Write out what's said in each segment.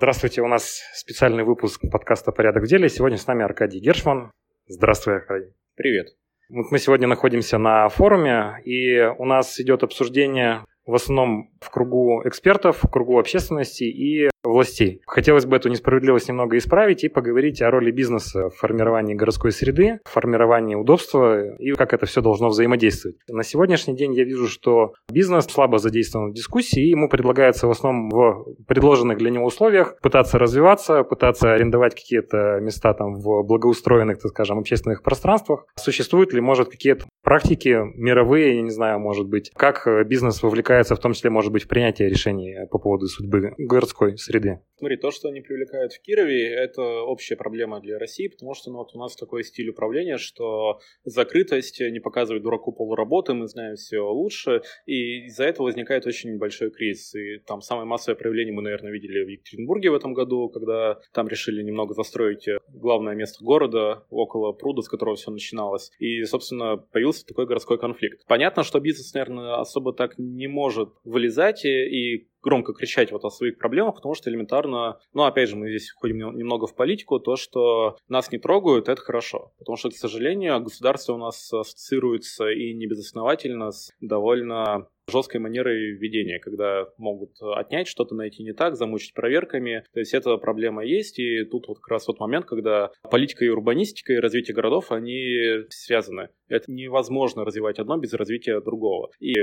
Здравствуйте, у нас специальный выпуск подкаста «Порядок в деле». Сегодня с нами Аркадий Гершман. Здравствуй, Аркадий. Привет. Вот мы сегодня находимся на форуме, и у нас идет обсуждение в основном в кругу экспертов, в кругу общественности и властей. Хотелось бы эту несправедливость немного исправить и поговорить о роли бизнеса в формировании городской среды, в формировании удобства и как это все должно взаимодействовать. На сегодняшний день я вижу, что бизнес слабо задействован в дискуссии, и ему предлагается в основном в предложенных для него условиях пытаться развиваться, пытаться арендовать какие-то места там в благоустроенных, так скажем, общественных пространствах. Существуют ли, может, какие-то практики мировые, я не знаю, может быть, как бизнес вовлекается в том числе, может быть, в принятие решений по поводу судьбы городской среды? Смотри, то, что они привлекают в Кирове, это общая проблема для России, потому что ну, вот у нас такой стиль управления, что закрытость не показывает дураку полуработы, мы знаем все лучше, и из-за этого возникает очень большой кризис. И там самое массовое проявление мы, наверное, видели в Екатеринбурге в этом году, когда там решили немного застроить главное место города около пруда, с которого все начиналось. И, собственно, появился такой городской конфликт. Понятно, что бизнес, наверное, особо так не может вылезать и громко кричать вот о своих проблемах, потому что элементарно, ну, опять же, мы здесь ходим немного в политику, то, что нас не трогают, это хорошо. Потому что, к сожалению, государство у нас ассоциируется и небезосновательно с довольно жесткой манерой ведения, когда могут отнять что-то, найти не так, замучить проверками. То есть эта проблема есть, и тут вот как раз тот момент, когда политика и урбанистика, и развитие городов, они связаны. Это невозможно развивать одно без развития другого. И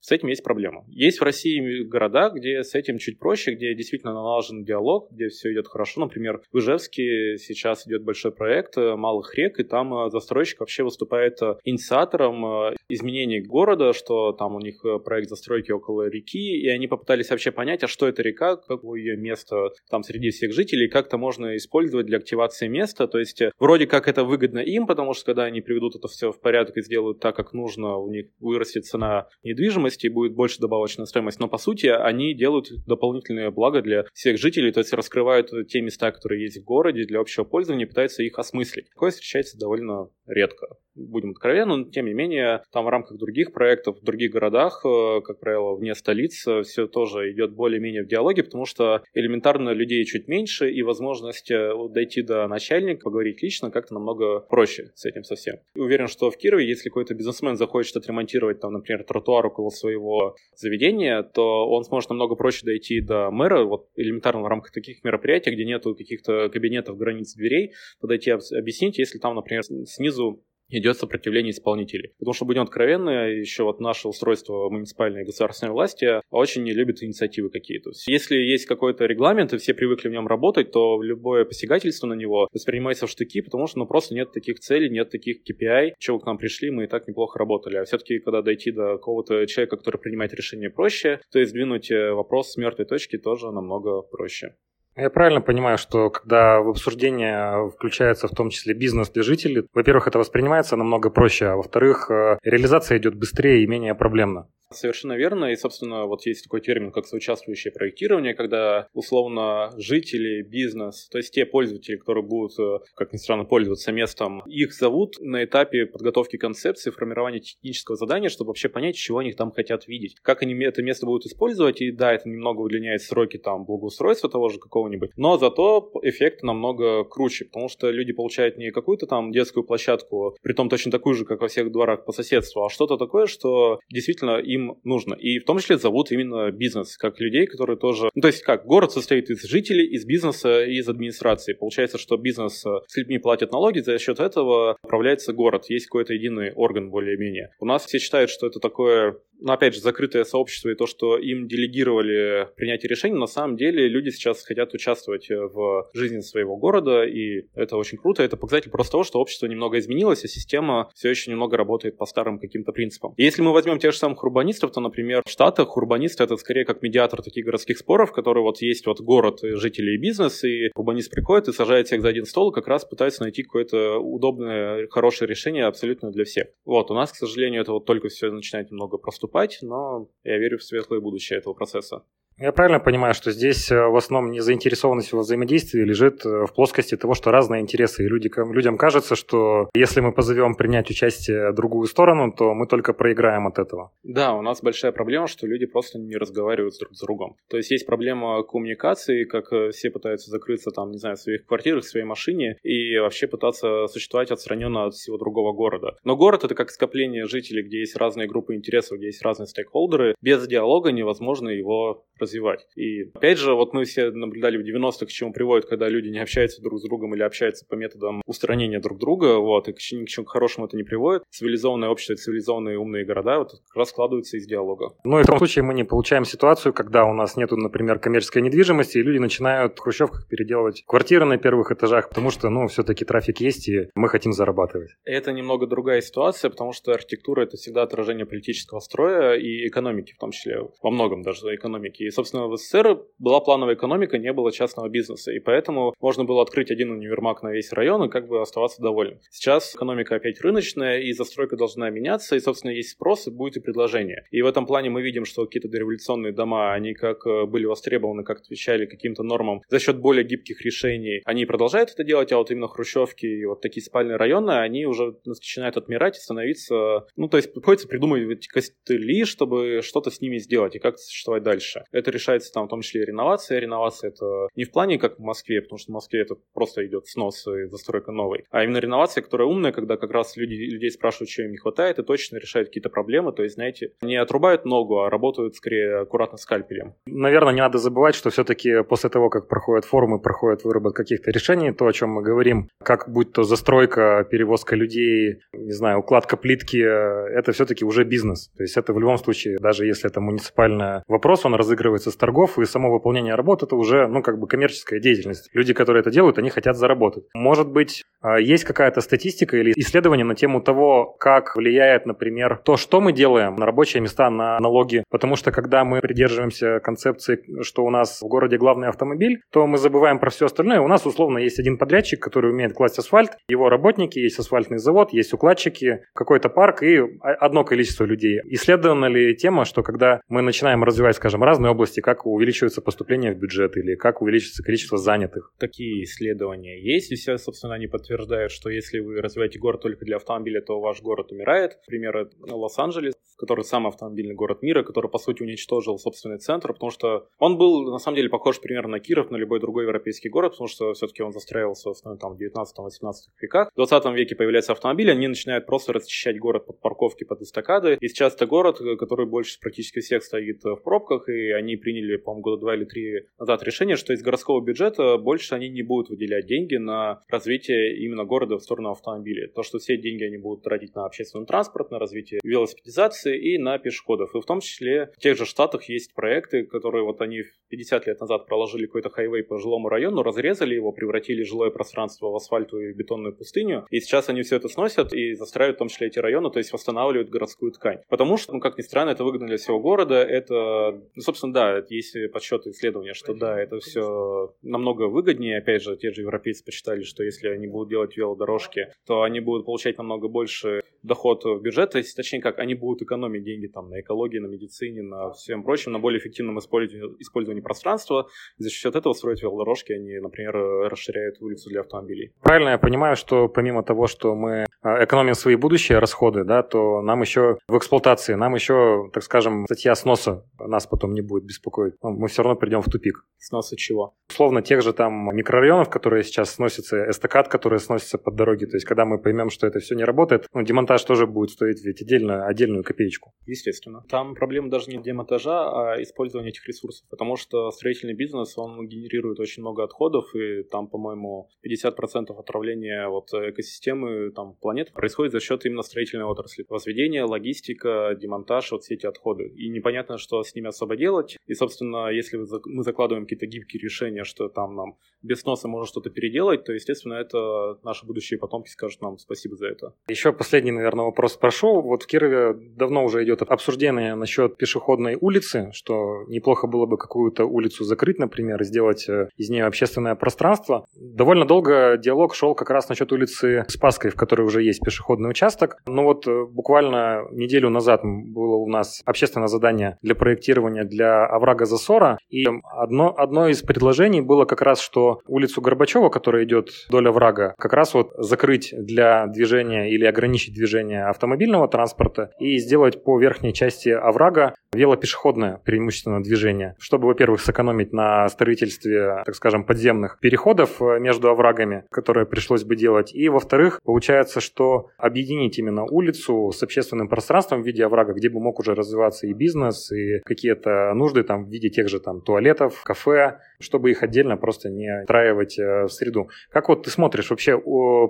с этим есть проблема. Есть в России города, где с этим чуть проще, где действительно налажен диалог, где все идет хорошо. Например, в Ижевске сейчас идет большой проект э, малых рек, и там э, застройщик вообще выступает э, инициатором изменений города, что там у них проект застройки около реки, и они попытались вообще понять, а что это река, какое ее место там среди всех жителей, как это можно использовать для активации места. То есть вроде как это выгодно им, потому что когда они приведут это все в порядок и сделают так, как нужно, у них вырастет цена недвижимости, стоимости и будет больше добавочная стоимость. Но по сути они делают дополнительные блага для всех жителей, то есть раскрывают те места, которые есть в городе для общего пользования, пытаются их осмыслить. Такое встречается довольно редко будем откровенны, но тем не менее, там в рамках других проектов, в других городах, э, как правило, вне столиц, все тоже идет более-менее в диалоге, потому что элементарно людей чуть меньше, и возможность э, дойти до начальника, поговорить лично как-то намного проще с этим совсем. Уверен, что в Кирове, если какой-то бизнесмен захочет отремонтировать, там, например, тротуар около своего заведения, то он сможет намного проще дойти до мэра, вот элементарно в рамках таких мероприятий, где нету каких-то кабинетов, границ, дверей, подойти объяснить, если там, например, снизу идет сопротивление исполнителей. Потому что, будем откровенны, еще вот наше устройство муниципальной и государственной власти очень не любит инициативы какие-то. Если есть какой-то регламент, и все привыкли в нем работать, то любое посягательство на него воспринимается в штыки, потому что ну, просто нет таких целей, нет таких KPI. Чего к нам пришли, мы и так неплохо работали. А все-таки, когда дойти до какого-то человека, который принимает решение проще, то есть сдвинуть э, вопрос с мертвой точки тоже намного проще. Я правильно понимаю, что когда в обсуждение включается в том числе бизнес для жителей, во-первых, это воспринимается намного проще, а во-вторых, э, реализация идет быстрее и менее проблемно. Совершенно верно. И, собственно, вот есть такой термин, как соучаствующее проектирование, когда, условно, жители, бизнес, то есть те пользователи, которые будут, э, как ни странно, пользоваться местом, их зовут на этапе подготовки концепции, формирования технического задания, чтобы вообще понять, чего они там хотят видеть. Как они это место будут использовать, и да, это немного удлиняет сроки там благоустройства того же какого-нибудь, но зато эффект намного круче, потому что люди получают не какую-то там детскую площадку, при том точно такую же, как во всех дворах по соседству, а что-то такое, что действительно им нужно. И в том числе зовут именно бизнес, как людей, которые тоже... Ну, то есть как, город состоит из жителей, из бизнеса и из администрации. Получается, что бизнес э, с людьми платит налоги, за счет этого управляется город. Есть какой-то единый орган более-менее. У нас все считают, что это такое ну, опять же, закрытое сообщество и то, что им делегировали принятие решений, на самом деле люди сейчас хотят участвовать в жизни своего города, и это очень круто. Это показатель просто того, что общество немного изменилось, а система все еще немного работает по старым каким-то принципам. И если мы возьмем тех же самых урбанистов, то, например, в Штатах урбанист — это скорее как медиатор таких городских споров, который вот есть вот город, жители и бизнес, и урбанист приходит и сажает всех за один стол, и как раз пытается найти какое-то удобное, хорошее решение абсолютно для всех. Вот, у нас, к сожалению, это вот только все начинает немного проступать, но я верю в светлое будущее этого процесса. Я правильно понимаю, что здесь э, в основном не заинтересованность во взаимодействии лежит э, в плоскости того, что разные интересы, и люди, людям кажется, что если мы позовем принять участие другую сторону, то мы только проиграем от этого. Да, у нас большая проблема, что люди просто не разговаривают друг с другом. То есть есть проблема коммуникации, как э, все пытаются закрыться там, не знаю, в своих квартирах, в своей машине и вообще пытаться существовать отстраненно от всего другого города. Но город это как скопление жителей, где есть разные группы интересов, где есть разные стейкхолдеры. Без диалога невозможно его развивать. И опять же, вот мы все наблюдали в 90-х, к чему приводит, когда люди не общаются друг с другом или общаются по методам устранения друг друга, вот, и к ни к чему хорошему это не приводит. Цивилизованное общество, цивилизованные умные города вот как раз складываются из диалога. Ну и в том случае мы не получаем ситуацию, когда у нас нету, например, коммерческой недвижимости, и люди начинают в хрущевках переделывать квартиры на первых этажах, потому что, ну, все-таки трафик есть, и мы хотим зарабатывать. Это немного другая ситуация, потому что архитектура — это всегда отражение политического строя и экономики, в том числе, во многом даже экономики. И, собственно, в СССР была плановая экономика, не было частного бизнеса, и поэтому можно было открыть один универмаг на весь район и как бы оставаться довольным. Сейчас экономика опять рыночная, и застройка должна меняться, и, собственно, есть спрос, и будет и предложение. И в этом плане мы видим, что какие-то дореволюционные дома, они как э, были востребованы, как отвечали каким-то нормам за счет более гибких решений, они продолжают это делать, а вот именно хрущевки и вот такие спальные районы, они уже начинают отмирать и становиться, ну, то есть приходится придумывать костыли, чтобы что-то с ними сделать и как существовать дальше. Это решается там в том числе и реновация. Реновация это не в плане как в Москве, потому что в Москве это просто идет снос и застройка новой, а именно реновация, которая умная, когда как раз люди, людей спрашивают, что им не хватает, и точно решает какие-то проблемы, то есть, знаете, не отрубают ногу, а работают скорее аккуратно скальпелем. Наверное, не надо забывать, что все-таки после того, как проходят форумы, проходит выработка каких-то решений, то, о чем мы говорим, как будь то застройка, перевозка людей, не знаю, укладка плитки, это все-таки уже бизнес. То есть это в любом случае, даже если это муниципальный вопрос, он разыгрывается с торгов, и само выполнение работы это уже, ну, как бы коммерческая деятельность. Люди, которые это делают, они хотят заработать. Может быть, а, есть какая-то статистика или исследование на тему того, как влияет, например, то, что мы делаем на рабочие места, на налоги. Потому что когда мы придерживаемся концепции, что у нас в городе главный автомобиль, то мы забываем про все остальное. У нас условно есть один подрядчик, который умеет класть асфальт, его работники, есть асфальтный завод, есть укладчики, какой-то парк и одно количество людей. Исследована ли тема, что когда мы начинаем развивать, скажем, разные области, как увеличивается поступление в бюджет или как увеличится количество занятых? Такие исследования есть, и все, собственно, они подтверждают, что если вы развиваете город только для автомобиля, то ваш город умирает. Пример Лос-Анджелес, который самый автомобильный город мира, который, по сути, уничтожил собственный центр, потому что он был, на самом деле, похож примерно на Киров, на любой другой европейский город, потому что все-таки он застраивался в в 19-18 веках. В 20 веке появляются автомобили, они начинают просто расчищать город под парковки, под эстакады. И сейчас это город, который больше практически всех стоит в пробках, и они приняли, по-моему, года два или три назад решение, что из городского бюджета больше они не будут выделять деньги на развитие именно города в сторону автомобилей. То, что все деньги они будут тратить на общественный транспорт, на развитие велосипедизации и на пешеходов. И в том числе в тех же штатах есть проекты, которые вот они 50 лет назад проложили какой-то хайвей по жилому району, разрезали его, превратили жилое пространство в асфальтовую и бетонную пустыню. И сейчас они все это сносят и застраивают в том числе эти районы, то есть восстанавливают городскую ткань. Потому что, ну, как ни странно, это выгодно для всего города. Это, ну, собственно, да, есть подсчеты исследования, что да, это все намного выгоднее. Опять же, те же европейцы посчитали, что если они будут делать велодорожки, то они будут получать намного больше доход в бюджет, то есть, точнее как, они будут экономить деньги там на экологии, на медицине, на всем прочем, на более эффективном использовании, использовании пространства. И за счет этого строят велодорожки, они, например, расширяют улицу для автомобилей. Правильно я понимаю, что помимо того, что мы а, экономим свои будущие расходы, да, то нам еще в эксплуатации, нам еще, так скажем, статья сноса нас потом не будет беспокоить. Ну, мы все равно придем в тупик. Сноса чего? Условно тех же там микрорайонов, которые сейчас сносятся, эстакад, которые сносятся под дороги. То есть, когда мы поймем, что это все не работает, ну, демонтаж тоже будет стоить ведь отдельно, отдельную копеечку. Естественно. Там проблема даже не демонтажа, а использования этих ресурсов. Потому что строительный бизнес, он генерирует очень много отходов, и там, по-моему, 50% отравления вот экосистемы там, планеты происходит за счет именно строительной отрасли. Возведение, логистика, демонтаж, вот все эти отходы. И непонятно, что с ними особо делать. И, собственно, если мы закладываем какие-то гибкие решения, что там нам без сноса можно что-то переделать, то, естественно, это наши будущие потомки скажут нам спасибо за это. Еще последний, наверное, вопрос спрошу. Вот в Кирове давно уже идет обсуждение насчет пешеходной улицы, что неплохо было бы какую-то улицу закрыть, например, сделать э, из нее общественное пространство. Довольно долго диалог шел как раз насчет улицы Спаской, в которой уже есть пешеходный участок. Но вот э, буквально неделю назад было у нас общественное задание для проектирования для оврага засора. И одно, одно из предложений было как раз, что улицу Горбачева, которая идет вдоль оврага, как раз вот закрыть для движения или ограничить движение автомобильного транспорта и сделать по верхней части оврага велопешеходное преимущественно движение, чтобы, во-первых, сэкономить на строительстве, так скажем, подземных переходов э, между оврагами, которые пришлось бы делать, и, во-вторых, получается, что объединить именно улицу с общественным пространством в виде оврага, где бы мог уже развиваться и бизнес, и какие-то нужды там в виде тех же там туалетов, кафе, чтобы их отдельно просто не встраивать э, в среду. Как вот ты смотришь, вообще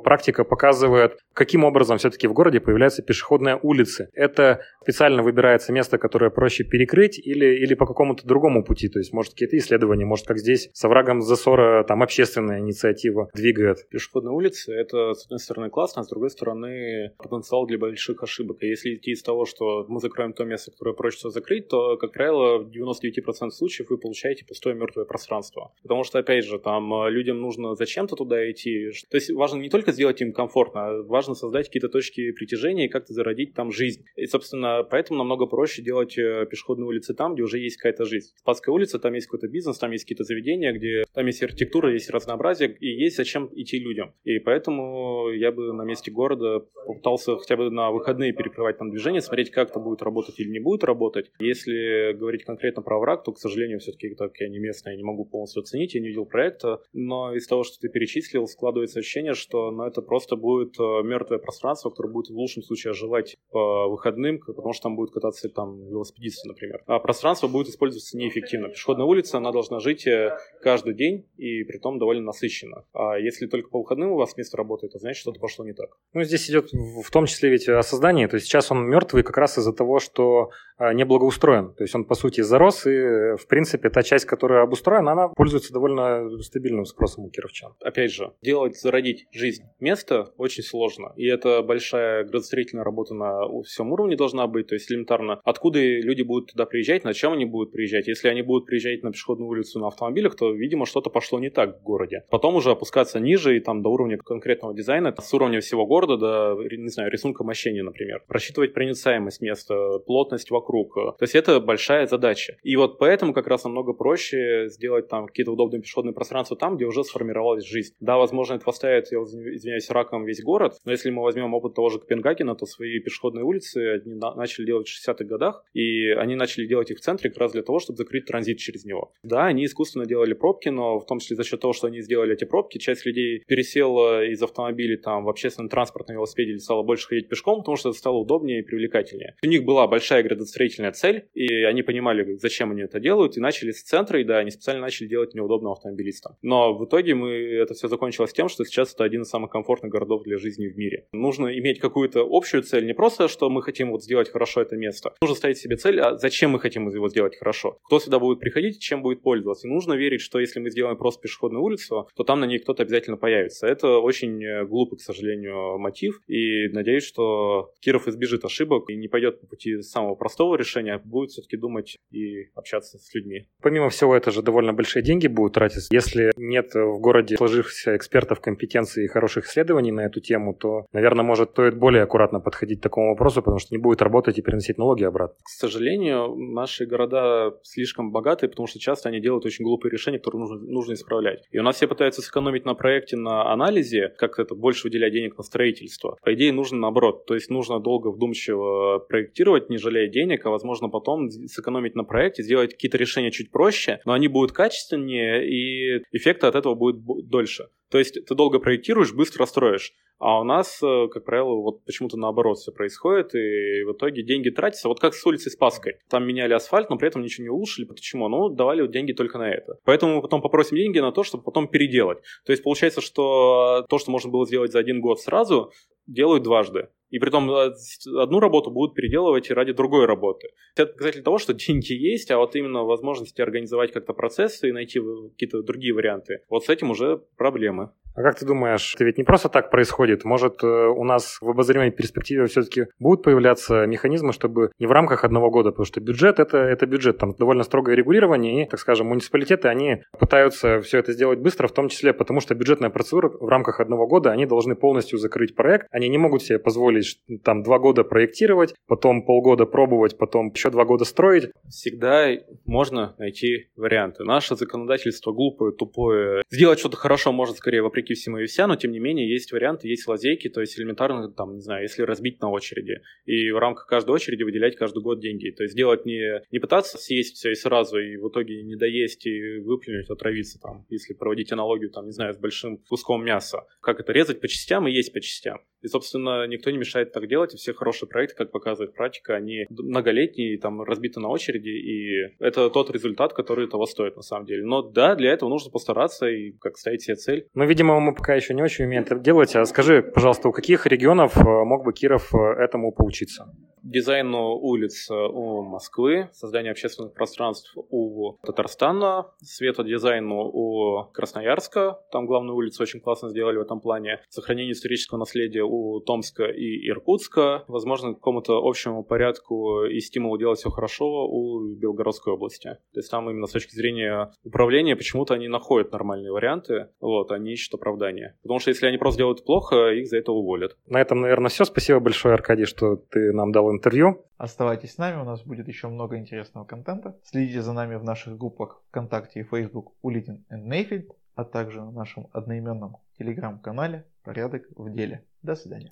практика показывает, каким образом все-таки в городе появляются пешеходные улицы. Это специально выбирается место, которое проще перекрыть или, или по какому-то другому пути? То есть, может, какие-то исследования, может, как здесь с оврагом засора там общественная инициатива двигает? Пешеходные улицы — это, с одной стороны, классно, а с другой стороны, потенциал для больших ошибок. И если идти из того, что мы закроем то место, которое проще всего закрыть, то, как правило, в 99% случаев вы получаете пустое мертвое пространство пространство. Потому что, опять же, там э, людям нужно зачем-то туда идти. То есть важно не только сделать им комфортно, а важно создать какие-то точки притяжения и как-то зародить там жизнь. И, собственно, поэтому намного проще делать э, пешеходные улицы там, где уже есть какая-то жизнь. Спасская улица, там есть какой-то бизнес, там есть какие-то заведения, где там есть архитектура, есть разнообразие, и есть зачем идти людям. И поэтому я бы на месте города попытался хотя бы на выходные перекрывать там движение, смотреть, как это будет работать или не будет работать. Если говорить конкретно про враг, то, к сожалению, все-таки так я не местный, я не могу полностью оценить, я не видел проекта, но из того, что ты перечислил, складывается ощущение, что ну, это просто будет э, мертвое пространство, которое будет в лучшем случае оживать по выходным, потому что там будет кататься там велосипедисты, например. А пространство будет использоваться неэффективно. Пешеходная улица, она должна жить э, каждый день и при том довольно насыщенно. А если только по выходным у вас место работает, то значит что-то пошло не так. Ну, здесь идет в том числе ведь о создании. То есть сейчас он мертвый как раз из-за того, что а, не благоустроен. То есть он, по сути, зарос, и, в принципе, та часть, которая обустроена, она пользуется довольно стабильным спросом у кировчан. Опять же, делать, зародить жизнь место очень сложно. И это большая градостроительная работа на всем уровне должна быть. То есть элементарно, откуда люди будут туда приезжать, на чем они будут приезжать. Если они будут приезжать на пешеходную улицу на автомобилях, то, видимо, что-то пошло не так в городе. Потом уже опускаться ниже и там до уровня конкретного дизайна, с уровня всего города до, не знаю, рисунка мощения, например. Просчитывать проницаемость места, плотность вокруг. То есть это большая задача. И вот поэтому как раз намного проще сделать там какие-то удобные пешеходные пространства там, где уже сформировалась жизнь. Да, возможно, это поставит, я извиняюсь, раком весь город, но если мы возьмем опыт того же Копенгагена, то свои пешеходные улицы они начали делать в 60-х годах, и они начали делать их в центре как раз для того, чтобы закрыть транзит через него. Да, они искусственно делали пробки, но в том числе за счет того, что они сделали эти пробки, часть людей пересела из автомобилей там в общественный транспорт на велосипеде или стала больше ходить пешком, потому что это стало удобнее и привлекательнее. У них была большая градостроительная цель, и они понимали, зачем они это делают, и начали с центра, и да, они специально начали делать неудобно автомобилистам. Но в итоге мы, это все закончилось тем, что сейчас это один из самых комфортных городов для жизни в мире. Нужно иметь какую-то общую цель, не просто, что мы хотим вот сделать хорошо это место. Нужно ставить себе цель, а зачем мы хотим его сделать хорошо. Кто сюда будет приходить, чем будет пользоваться. И нужно верить, что если мы сделаем просто пешеходную улицу, то там на ней кто-то обязательно появится. Это очень э, глупый, к сожалению, мотив. И надеюсь, что Киров избежит ошибок и не пойдет по пути самого простого решения, будет все-таки думать и общаться с людьми. Помимо всего, это же довольно большие деньги будут тратиться. Если нет в городе сложившихся экспертов, компетенций и хороших исследований на эту тему, то, наверное, может стоит более аккуратно подходить к такому вопросу, потому что не будет работать и переносить налоги обратно. К сожалению, наши города слишком богатые, потому что часто они делают очень глупые решения, которые нужно, нужно исправлять. И у нас все пытаются сэкономить на проекте, на анализе, как это больше выделять денег на строительство. По идее, нужно наоборот. То есть нужно долго, вдумчиво проектировать, не жалея денег, а возможно потом сэкономить на проекте, сделать какие-то решения чуть проще, но они будут качественнее, и эффекта от этого будет дольше. То есть ты долго проектируешь, быстро строишь. А у нас, э, как правило, вот почему-то наоборот все происходит, и в итоге деньги тратятся. Вот как с улицей Спасской. Там меняли асфальт, но при этом ничего не улучшили. Почему? Ну, давали вот деньги только на это. Поэтому мы потом попросим деньги на то, чтобы потом переделать. То есть получается, что то, что можно было сделать за один год сразу, делают дважды. И при том э, одну работу будут переделывать ради другой работы. Это показатель того, что деньги есть, а вот именно возможности организовать как-то процессы и найти какие-то другие варианты. Вот с этим уже проблемы. А как ты думаешь, это ведь не просто так происходит? Может, э, у нас в обозримой перспективе все-таки будут появляться механизмы, чтобы не в рамках одного года, потому что бюджет это, это бюджет, там довольно строгое регулирование, и, так скажем, муниципалитеты, они пытаются все это сделать быстро, в том числе потому, что бюджетная процедура в рамках одного года, они должны полностью закрыть проект, они не могут себе позволить там два года проектировать, потом полгода пробовать, потом еще два года строить. Всегда можно найти варианты. Наше законодательство глупое, тупое. Сделать что-то хорошо может скорее вопреки всему и вся, но тем не менее есть варианты, есть лазейки, то есть элементарно, там, не знаю, если разбить на очереди и в рамках каждой очереди выделять каждый год деньги. То есть делать не, не пытаться съесть все и сразу, и в итоге не доесть и выплюнуть, отравиться там, если проводить аналогию, там, не знаю, с большим куском мяса. Как это резать по частям и есть по частям. И, собственно, никто не мешает так делать, и все хорошие проекты, как показывает практика, они многолетние, там, разбиты на очереди, и это тот результат, который того стоит на самом деле. Но да, для этого нужно постараться и как ставить себе цель. Ну, видимо, мы пока еще не очень умеем это делать. А скажи, пожалуйста, у каких регионов э, мог бы Киров э, этому поучиться? Дизайну улиц у Москвы, создание общественных пространств у Татарстана, светодизайну у Красноярска, там главную улицу очень классно сделали в этом плане, сохранение исторического наследия у Томска и Иркутска, возможно, какому-то общему порядку и стимулу делать все хорошо у Белгородской области. То есть там именно с точки зрения управления почему-то они находят нормальные варианты, вот, они ищут оправдания. Потому что если они просто делают плохо, их за это уволят. На этом, наверное, все. Спасибо большое, Аркадий, что ты нам дал интервью. Оставайтесь с нами, у нас будет еще много интересного контента. Следите за нами в наших группах ВКонтакте и Facebook Улитин и Нейфельд, а также на нашем одноименном телеграм-канале «Порядок в деле». До свидания.